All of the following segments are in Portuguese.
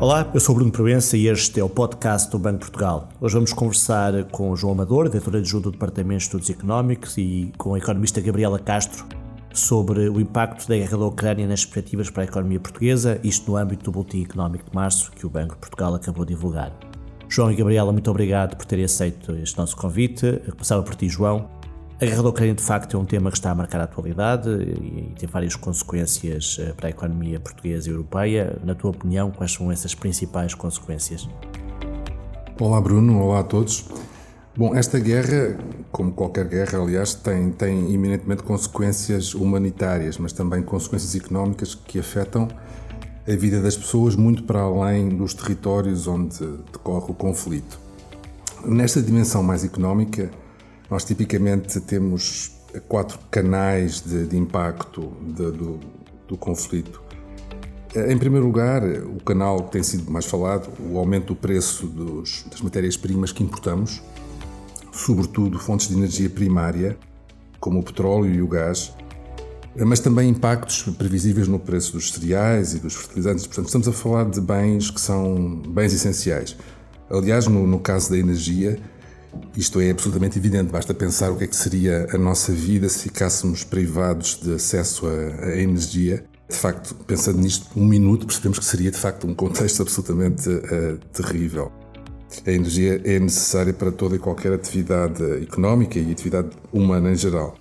Olá, eu sou Bruno Proença e este é o podcast do Banco Portugal. Hoje vamos conversar com João Amador, diretor adjunto do Departamento de Estudos Económicos, e com a economista Gabriela Castro sobre o impacto da guerra da Ucrânia nas perspectivas para a economia portuguesa, isto no âmbito do Boletim Económico de Março que o Banco de Portugal acabou de divulgar. João e Gabriela, muito obrigado por terem aceito este nosso convite. Começava por ti, João. A guerra da Ucrânia, de facto, é um tema que está a marcar a atualidade e tem várias consequências eh, para a economia portuguesa e europeia. Na tua opinião, quais são essas principais consequências? Olá, Bruno. Olá a todos. Bom, esta guerra, como qualquer guerra, aliás, tem, tem eminentemente consequências humanitárias, mas também consequências económicas que afetam a vida das pessoas muito para além dos territórios onde decorre o conflito. Nesta dimensão mais económica, nós tipicamente temos quatro canais de, de impacto de, do, do conflito. Em primeiro lugar, o canal que tem sido mais falado, o aumento do preço dos, das matérias-primas que importamos, sobretudo fontes de energia primária, como o petróleo e o gás, mas também impactos previsíveis no preço dos cereais e dos fertilizantes. Portanto, estamos a falar de bens que são bens essenciais. Aliás, no, no caso da energia, isto é absolutamente evidente, basta pensar o que é que seria a nossa vida se ficássemos privados de acesso à energia. De facto, pensando nisto um minuto, percebemos que seria de facto um contexto absolutamente uh, terrível. A energia é necessária para toda e qualquer atividade económica e atividade humana em geral.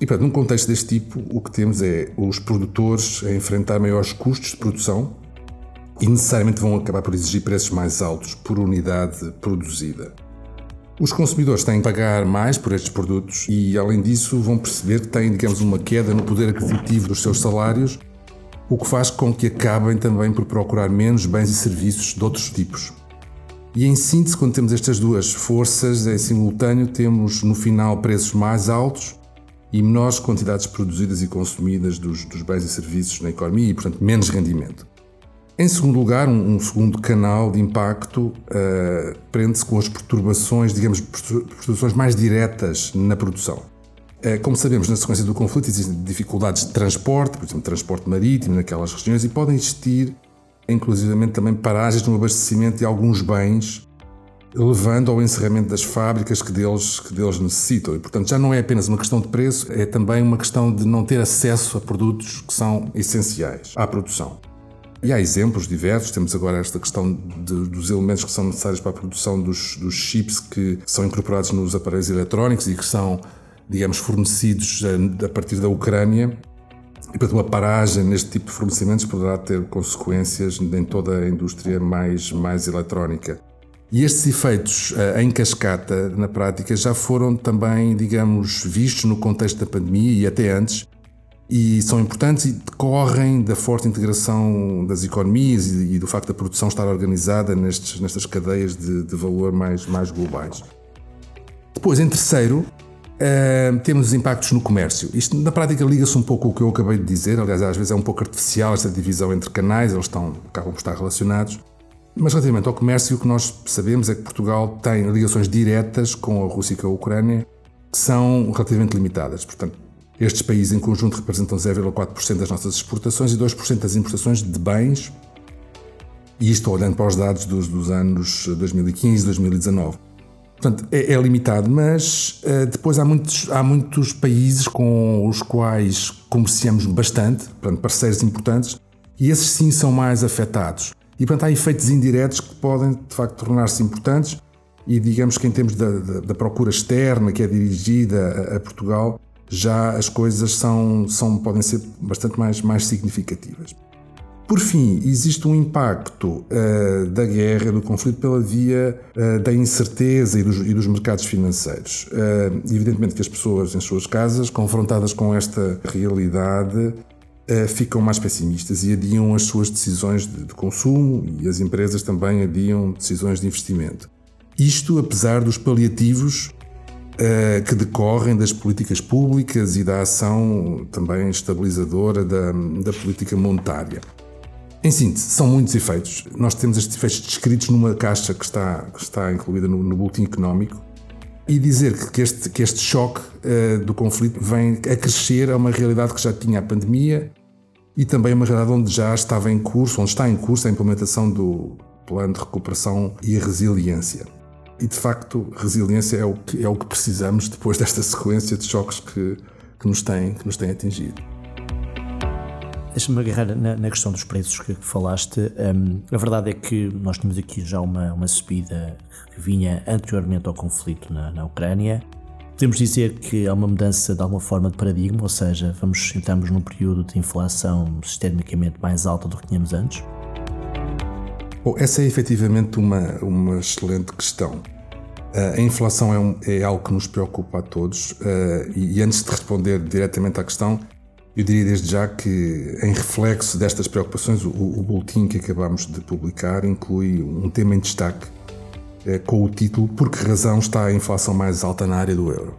E, portanto, num contexto deste tipo, o que temos é os produtores a enfrentar maiores custos de produção e necessariamente vão acabar por exigir preços mais altos por unidade produzida. Os consumidores têm que pagar mais por estes produtos e, além disso, vão perceber que têm, digamos, uma queda no poder aquisitivo dos seus salários, o que faz com que acabem também por procurar menos bens e serviços de outros tipos. E em síntese, quando temos estas duas forças em simultâneo, temos no final preços mais altos e menores quantidades produzidas e consumidas dos, dos bens e serviços na economia e, portanto, menos rendimento. Em segundo lugar, um, um segundo canal de impacto uh, prende-se com as perturbações, digamos, perturbações mais diretas na produção. Uh, como sabemos, na sequência do conflito existem dificuldades de transporte, por exemplo, transporte marítimo naquelas regiões, e podem existir, inclusivamente, também paragens no abastecimento de alguns bens, levando ao encerramento das fábricas que deles, que deles necessitam. E, portanto, já não é apenas uma questão de preço, é também uma questão de não ter acesso a produtos que são essenciais à produção. E há exemplos diversos. Temos agora esta questão de, dos elementos que são necessários para a produção dos, dos chips que são incorporados nos aparelhos eletrónicos e que são, digamos, fornecidos a, a partir da Ucrânia. E, portanto, uma paragem neste tipo de fornecimentos poderá ter consequências em toda a indústria mais, mais eletrónica. E estes efeitos uh, em cascata, na prática, já foram também, digamos, vistos no contexto da pandemia e até antes, e são importantes e decorrem da forte integração das economias e, e do facto da produção estar organizada nestes, nestas cadeias de, de, valor mais, mais globais. Depois, em terceiro, uh, temos os impactos no comércio. Isto, na prática, liga-se um pouco ao que eu acabei de dizer, aliás, às vezes é um pouco artificial esta divisão entre canais, eles estão, acabam por estar relacionados. Mas relativamente ao comércio, o que nós sabemos é que Portugal tem ligações diretas com a Rússia e com a Ucrânia que são relativamente limitadas. Portanto, estes países em conjunto representam 0,4% das nossas exportações e 2% das importações de bens, e isto olhando para os dados dos, dos anos 2015 e 2019. Portanto, é, é, limitado, mas uh, depois há muitos, há muitos países com os quais comerciamos bastante, portanto, parceiros importantes, e esses sim são mais afetados. E, portanto, há efeitos indiretos que podem, de facto, tornar-se importantes e, digamos que em termos da, da, da procura externa que é dirigida a, a Portugal, já as coisas são, são, podem ser bastante mais, mais significativas. Por fim, existe um impacto uh, da guerra, do conflito, pela via uh, da incerteza e dos, e dos mercados financeiros. Uh, evidentemente que as pessoas em suas casas, confrontadas com esta realidade, ficam mais pessimistas e adiam as suas decisões de, de consumo e as empresas também adiam decisões de investimento. Isto apesar dos paliativos que decorrem das políticas públicas e da ação também estabilizadora da, da política monetária. Em síntese, são muitos efeitos. Nós temos estes efeitos descritos numa caixa que está, que está incluída no, no boletim económico. E dizer que este, que este choque uh, do conflito vem a crescer a uma realidade que já tinha a pandemia e também uma realidade onde já estava em curso, onde está em curso a implementação do plano de recuperação e resiliência. E de facto, resiliência é o que, é o que precisamos depois desta sequência de choques que, que, nos, têm, que nos têm atingido. Deixa-me agarrar na, na, questão dos preços que, que falaste. Um, a verdade é que nós temos aqui já uma, uma subida que vinha anteriormente ao conflito na, na Ucrânia. Podemos dizer que há uma mudança de alguma forma de paradigma, ou seja, vamos entramos num período de inflação sistemicamente mais alta do que tínhamos antes? Bom, essa é efetivamente uma, uma excelente questão. Uh, a inflação é, um, é, algo que nos preocupa a todos uh, e, e, antes de responder diretamente à questão, eu diria desde já que, em reflexo destas preocupações, o, o boletim que acabamos de publicar inclui um tema em destaque é, com o título Por que razão está a inflação mais alta na área do euro?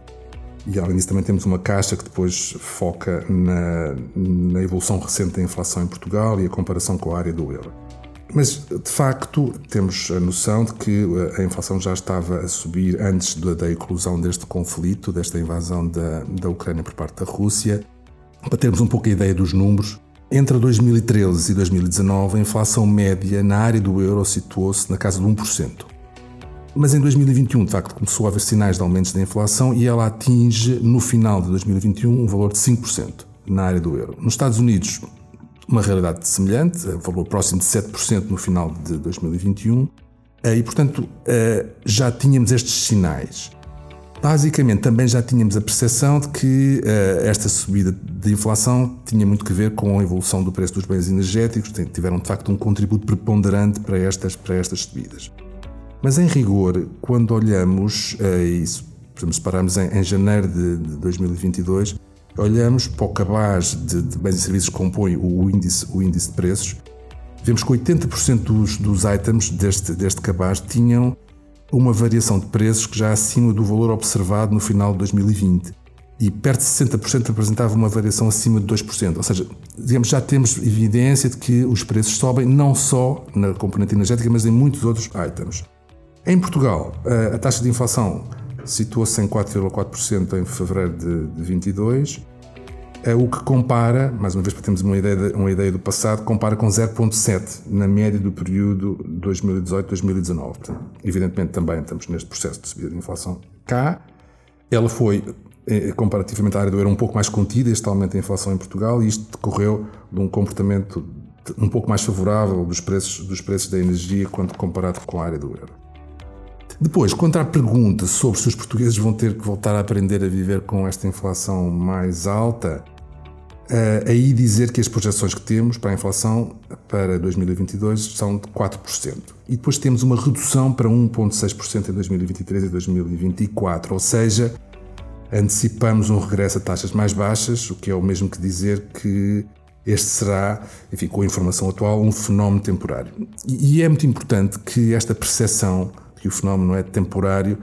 E além disso, também temos uma caixa que depois foca na, na evolução recente da inflação em Portugal e a comparação com a área do euro. Mas, de facto, temos a noção de que a inflação já estava a subir antes da eclosão deste conflito, desta invasão da, da Ucrânia por parte da Rússia para termos um pouco a ideia dos números, entre 2013 e 2019 a inflação média na área do euro situou-se na casa de 1%. Mas em 2021, de facto, começou a haver sinais de aumentos da inflação e ela atinge, no final de 2021, um valor de 5% na área do euro. Nos Estados Unidos, uma realidade semelhante, um valor próximo de 7% no final de 2021, e, portanto, eh, já tínhamos estes sinais. Basicamente, também já tínhamos a percepção de que esta subida de inflação tinha muito que ver com a evolução do preço dos bens energéticos, tiveram de facto um contributo preponderante para estas, para estas subidas. Mas em rigor, quando olhamos, uh, isso, por exemplo, se pararmos em, janeiro de, 2022, olhamos para o cabaz de, de, bens e serviços que compõe o índice, o índice de preços, vemos que 80% dos, dos itens deste, deste cabaz tinham uma variação de preços que já acima do valor observado no final de 2020 e perto de 60% representava uma variação acima de 2%. Ou seja, digamos, já temos evidência de que os preços sobem não só na componente energética, mas em muitos outros itens. Em Portugal, a taxa de inflação situa-se em 4,4% em fevereiro de 2022 é o que compara, mais uma vez para termos uma ideia, uma ideia do passado, compara com 0,7 na média do período 2018-2019. Evidentemente também estamos neste processo de subida de inflação cá. Ela foi, eh, comparativamente à área do euro, um pouco mais contida, este aumento da inflação em Portugal, e isto decorreu de um comportamento um pouco mais favorável dos preços, dos preços da energia quando comparado com a área do euro. Depois, quanto à pergunta sobre se os portugueses vão ter que voltar a aprender a viver com esta inflação mais alta, Uh, aí dizer que as projeções que temos para a inflação para 2022 são de 4%. E depois temos uma redução para 1,6% em 2023 e 2024, ou seja, antecipamos um regresso a taxas mais baixas, o que é o mesmo que dizer que este será, enfim, com a informação atual, um fenómeno temporário. E, é muito importante que esta percepção que o fenómeno é temporário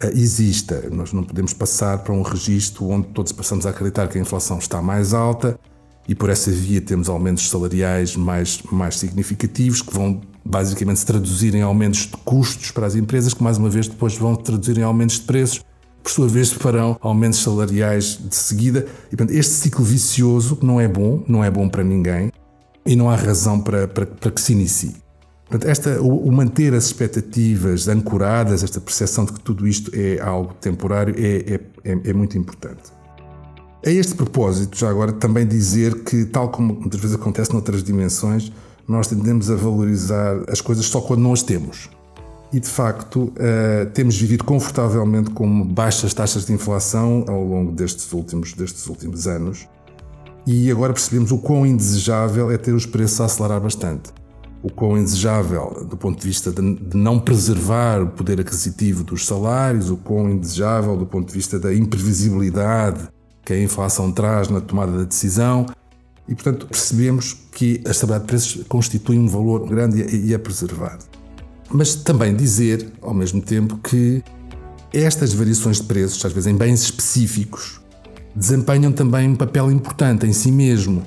eh, exista. Nós não podemos passar para um registro onde todos passamos a acreditar que a inflação está mais alta e por essa via temos aumentos salariais mais, mais significativos que vão basicamente se traduzir em aumentos de custos para as empresas, que mais uma vez depois vão traduzir em aumentos de preços, por sua vez farão aumentos salariais de seguida. E, portanto, este ciclo vicioso não é bom, não é bom para ninguém e não há razão para, para, para que se inicie. Portanto, esta, o, o, manter as expectativas ancoradas, esta percepção de que tudo isto é algo temporário, é, é, é, é muito importante. A este propósito, já agora, também dizer que, tal como muitas vezes acontece noutras dimensões, nós tendemos a valorizar as coisas só quando não as temos. E, de facto, uh, temos vivido confortavelmente com baixas taxas de inflação ao longo destes últimos, destes últimos anos. E agora percebemos o quão indesejável é ter os preços a acelerar bastante o quão indesejável do ponto de vista de, não preservar o poder aquisitivo dos salários, o quão indesejável do ponto de vista da imprevisibilidade que a inflação traz na tomada da decisão. E, portanto, percebemos que a estabilidade de preços constitui um valor grande e a preservar. Mas também dizer, ao mesmo tempo, que estas variações de preços, às vezes em bens específicos, desempenham também um papel importante em si mesmo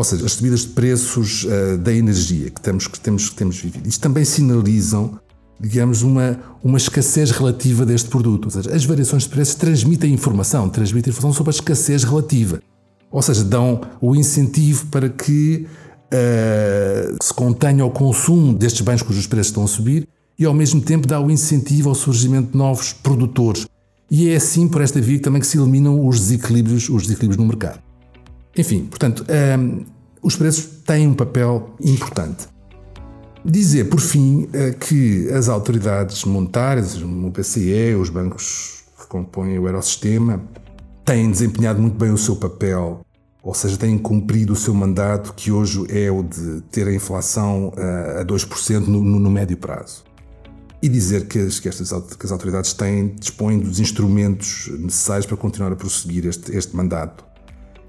ou seja, as subidas de preços uh, da energia que temos, que, temos, que temos vivido. Isto também sinalizam, digamos, uma, uma escassez relativa deste produto. Ou seja, as variações de preços transmitem informação, transmitem informação sobre a escassez relativa. Ou seja, dão o incentivo para que uh, se contenha o consumo destes bens cujos preços estão a subir e ao mesmo tempo dá o incentivo ao surgimento de novos produtores. E é assim, por esta via, também que se eliminam os desequilíbrios, os desequilíbrios no mercado. Enfim, portanto, um, os preços têm um papel importante. Dizer, por fim, eh, que as autoridades monetárias, o BCE, os bancos que compõem o Eurosistema, têm desempenhado muito bem o seu papel, ou seja, têm cumprido o seu mandato, que hoje é o de ter a inflação eh, a 2% no, no, médio prazo. E dizer que, as, que, estas, que as autoridades têm, dispõem dos instrumentos necessários para continuar a prosseguir este, este mandato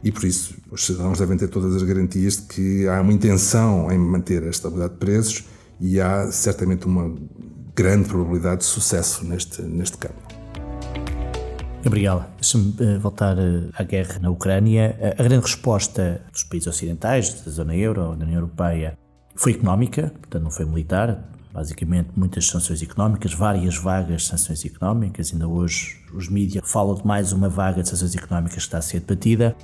e por isso os cidadãos devem ter todas as garantias de que há uma intenção em manter a estabilidade de preços e há certamente uma grande probabilidade de sucesso neste, neste campo. Gabriel, deixa-me eh, voltar eh, à guerra na Ucrânia. A grande resposta dos países ocidentais, da zona euro, da União Europeia, foi económica, portanto não foi militar. Basicamente, muitas sanções económicas, várias vagas de sanções económicas. Ainda hoje os mídias falam de mais uma vaga de sanções económicas que está a ser debatida.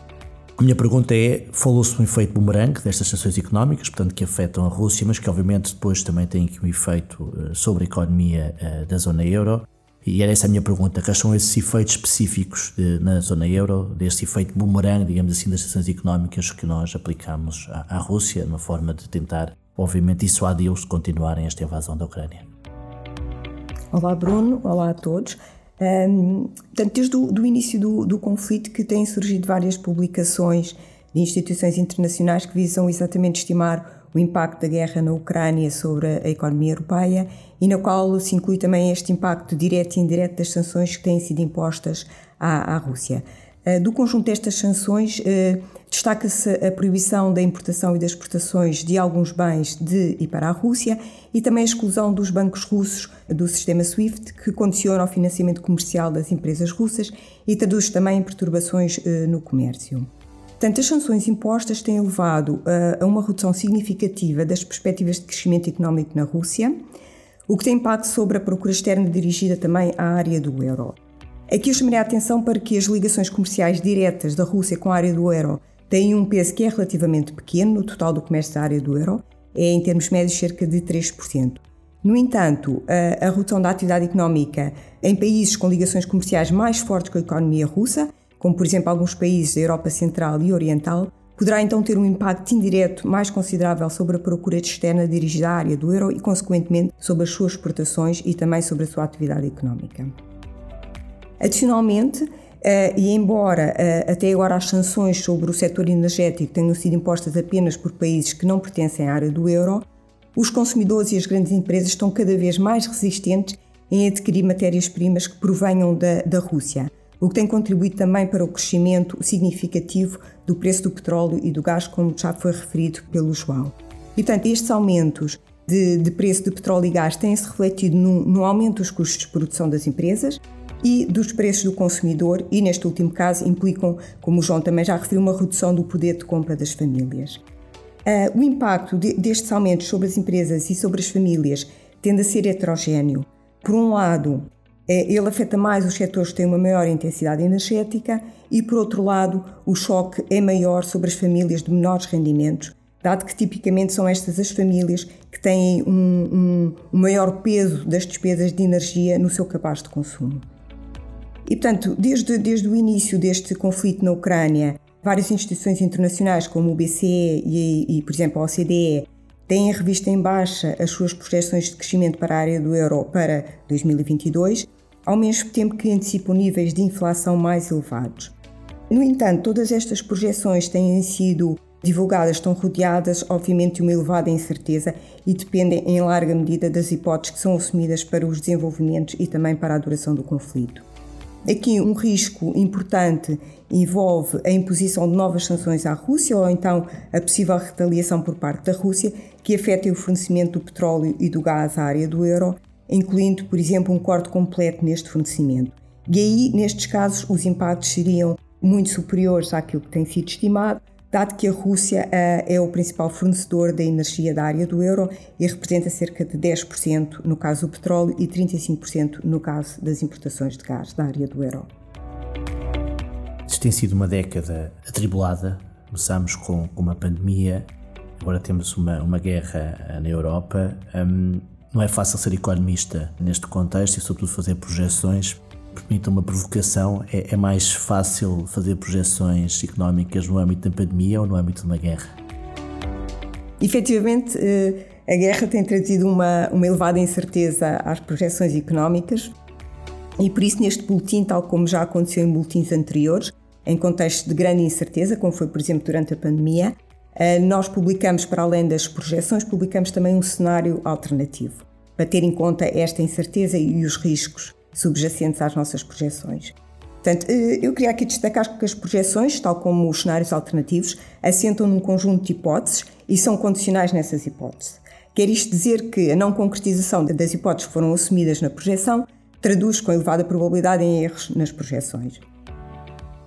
A minha pergunta é: falou-se do efeito bumerangue destas sanções económicas, portanto, que afetam a Rússia, mas que obviamente depois também têm aqui um efeito eh, sobre a economia eh, da zona euro. E era essa a minha pergunta: quais são esses efeitos específicos de, na zona euro, deste efeito bumerangue, digamos assim, das sanções económicas que nós aplicamos à, à Rússia, numa forma de tentar, obviamente, dissuadi-los de continuarem esta invasão da Ucrânia? Olá, Bruno. Olá a todos. Portanto, desde o do início do, do conflito que têm surgido várias publicações de instituições internacionais que visam exatamente estimar o impacto da guerra na Ucrânia sobre a economia europeia e na qual se inclui também este impacto direto e indireto das sanções que têm sido impostas à, à Rússia. Uh, do conjunto destas sanções, uh, Destaca-se a proibição da importação e das exportações de alguns bens de e para a Rússia e também a exclusão dos bancos russos do sistema SWIFT, que condiciona o financiamento comercial das empresas russas e traduz também perturbações eh, no comércio. Portanto, as sanções impostas têm levado a uma redução significativa das perspectivas de crescimento económico na Rússia, o que tem impacto sobre a procura externa dirigida também à área do euro. Aqui eu chamaria a atenção para que as ligações comerciais diretas da Rússia com a área do euro têm um peso que é relativamente pequeno no total do comércio da área do euro, é em termos médios cerca de 3%. No entanto, a, a redução da atividade económica em países com ligações comerciais mais fortes com a economia russa, como por exemplo alguns países da Europa Central e Oriental, poderá então ter um impacto indireto mais considerável sobre a procura externa dirigida à área do euro e, consequentemente, sobre as suas exportações e também sobre a sua atividade económica. Adicionalmente, Uh, e embora uh, até agora as sanções sobre o setor energético tenham sido impostas apenas por países que não pertencem à área do euro, os consumidores e as grandes empresas estão cada vez mais resistentes em adquirir matérias-primas que provenham da, da Rússia, o que tem contribuído também para o crescimento significativo do preço do petróleo e do gás, como já foi referido pelo João. E, portanto, estes aumentos de, de preço de petróleo e gás têm-se refletido no, no aumento dos custos de produção das empresas, e dos preços do consumidor e, neste último caso, implicam, como o João também já referiu, uma redução do poder de compra das famílias. Uh, o impacto de, destes aumentos sobre as empresas e sobre as famílias tende a ser heterogéneo. Por um lado, eh, ele afeta mais os setores que têm uma maior intensidade energética e, por outro lado, o choque é maior sobre as famílias de menores rendimentos, dado que tipicamente são estas as famílias que têm um, um, um maior peso das despesas de energia no seu capaz de consumo. E, portanto, desde, desde o início deste conflito na Ucrânia, várias instituições internacionais, como o BCE e, e por exemplo, a OCDE, têm revisto em baixa as suas projeções de crescimento para a área do euro para 2022, ao mesmo tempo que antecipam níveis de inflação mais elevados. No entanto, todas estas projeções têm sido divulgadas, estão rodeadas, obviamente, de uma elevada incerteza e dependem, em larga medida, das hipóteses que são assumidas para os desenvolvimentos e também para a duração do conflito. Aqui um risco importante envolve a imposição de novas sanções à Rússia ou então a possível retaliação por parte da Rússia que afetem o fornecimento do petróleo e do gás à área do euro, incluindo, por exemplo, um corte completo neste fornecimento. E aí, nestes casos, os impactos seriam muito superiores àquilo que tem sido estimado, dado que a Rússia uh, é o principal fornecedor da energia da área do euro e representa cerca de 10% no caso do petróleo e 35% no caso das importações de gás da área do euro. Isto tem sido uma década atribulada. Começámos com, uma pandemia, agora temos uma, uma guerra na Europa. Um, não é fácil ser economista neste contexto e, sobretudo, fazer projeções. Permita uma provocação: é, é mais fácil fazer projeções económicas no âmbito da pandemia ou no âmbito de uma guerra? Efetivamente, eh, a guerra tem trazido uma, uma elevada incerteza às projeções económicas e por isso neste boletim, tal como já aconteceu em boletins anteriores, em contexto de grande incerteza, como foi por exemplo durante a pandemia, eh, nós publicamos, para além das projeções, publicamos também um cenário alternativo, para ter em conta esta incerteza e os riscos subjacentes às nossas projeções. Portanto, eh, eu queria aqui destacar que as projeções, tal como os cenários alternativos, assentam num conjunto de hipóteses e são condicionais nessas hipóteses. Quer isto dizer que a não concretização das hipóteses que foram assumidas na projeção traduz com elevada probabilidade em erros nas projeções.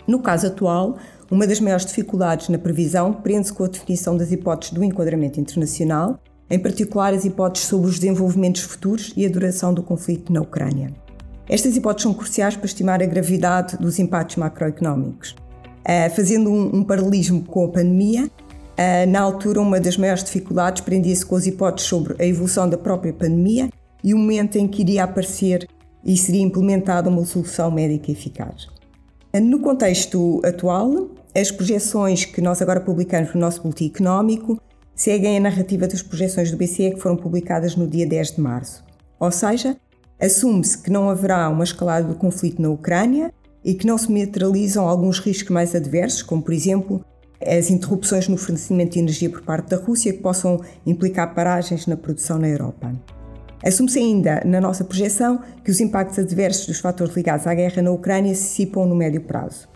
No caso atual, uma das maiores dificuldades na previsão prende-se com a definição das hipóteses do enquadramento internacional, em particular as hipóteses sobre os desenvolvimentos futuros e a duração do conflito na Ucrânia. Estas hipóteses são cruciais para estimar a gravidade dos impactos macroeconómicos. Eh, fazendo um paralelismo com a pandemia, ah, na altura, uma das maiores dificuldades prendia-se com as hipóteses sobre a evolução da própria pandemia e o momento em que iria aparecer e seria implementada uma solução médica eficaz. No contexto atual, as projeções que nós agora publicamos no nosso boletim económico seguem a narrativa das projeções do BCE que foram publicadas no dia 10 de março. Ou seja, assume-se que não haverá uma escalada do conflito na Ucrânia e que não se materializam alguns riscos mais adversos, como por exemplo as interrupções no fornecimento de energia por parte da Rússia que possam implicar paragens na produção na Europa. Assume-se ainda, na nossa projeção, que os impactos adversos dos fatores ligados à guerra na Ucrânia se dissipam no médio prazo.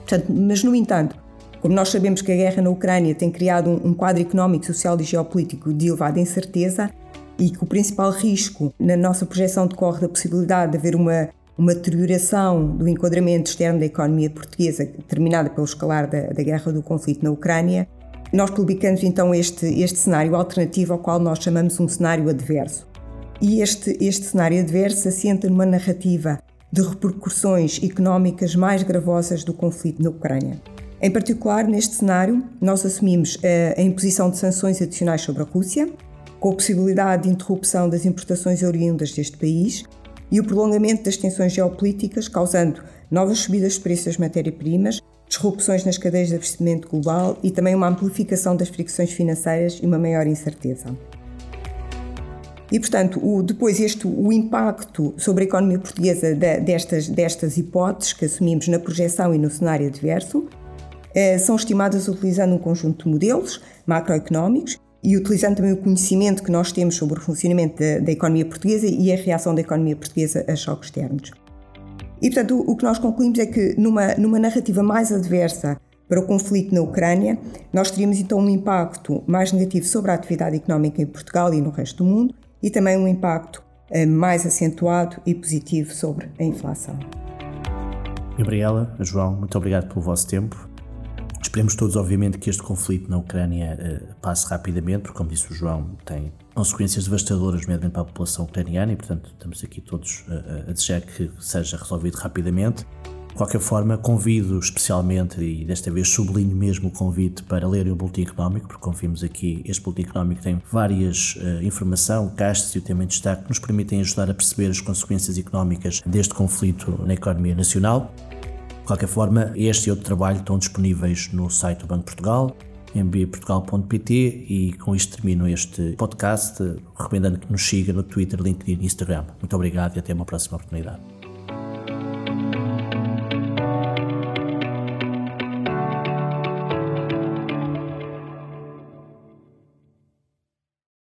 Portanto, mas, no entanto, como nós sabemos que a guerra na Ucrânia tem criado um quadro económico, social e geopolítico de elevada incerteza e que o principal risco na nossa projeção decorre da possibilidade de haver uma uma deterioração do enquadramento externo da economia portuguesa, determinada pelo escalar da, da guerra do conflito na Ucrânia, nós publicamos então este, este cenário alternativo ao qual nós chamamos um cenário adverso. E este, este cenário adverso assenta numa narrativa de repercussões económicas mais gravosas do conflito na Ucrânia. Em particular, neste cenário, nós assumimos a, a imposição de sanções adicionais sobre a Rússia, com a possibilidade de interrupção das importações oriundas deste país e o prolongamento das tensões geopolíticas, causando novas subidas de preços das matérias-primas, disrupções nas cadeias de abastecimento global e também uma amplificação das fricções financeiras e uma maior incerteza. E, portanto, o, depois este, o impacto sobre a economia portuguesa de, destas, destas hipóteses que assumimos na projeção e no cenário adverso eh, são estimadas utilizando um conjunto de modelos macroeconómicos e utilizando também o conhecimento que nós temos sobre o funcionamento da, da economia portuguesa e a reação da economia portuguesa a choques externos. E, portanto, o, o que nós concluímos é que numa, numa narrativa mais adversa para o conflito na Ucrânia, nós teríamos então um impacto mais negativo sobre a atividade económica em Portugal e no resto do mundo e também um impacto eh, mais acentuado e positivo sobre a inflação. Gabriela, João, muito obrigado pelo vosso tempo. Esperemos todos, obviamente, que este conflito na Ucrânia uh, passe rapidamente, porque, como disse o João, tem consequências devastadoras, mesmo para a população ucraniana, e, portanto, estamos aqui todos uh, a desejar que seja resolvido rapidamente. De qualquer forma, convido especialmente, e desta vez sublinho mesmo o convite para lerem o Boletim Económico, porque como vimos aqui, este Boletim Económico tem várias uh, informação, castes e o tema em destaque que nos permitem ajudar a perceber as consequências económicas deste conflito na economia nacional qualquer forma, este e outro trabalho estão disponíveis no site do Banco Portugal, mbportugal.pt e com isto termino este podcast, recomendando que nos siga no Twitter, LinkedIn e Instagram. Muito obrigado e até uma próxima oportunidade.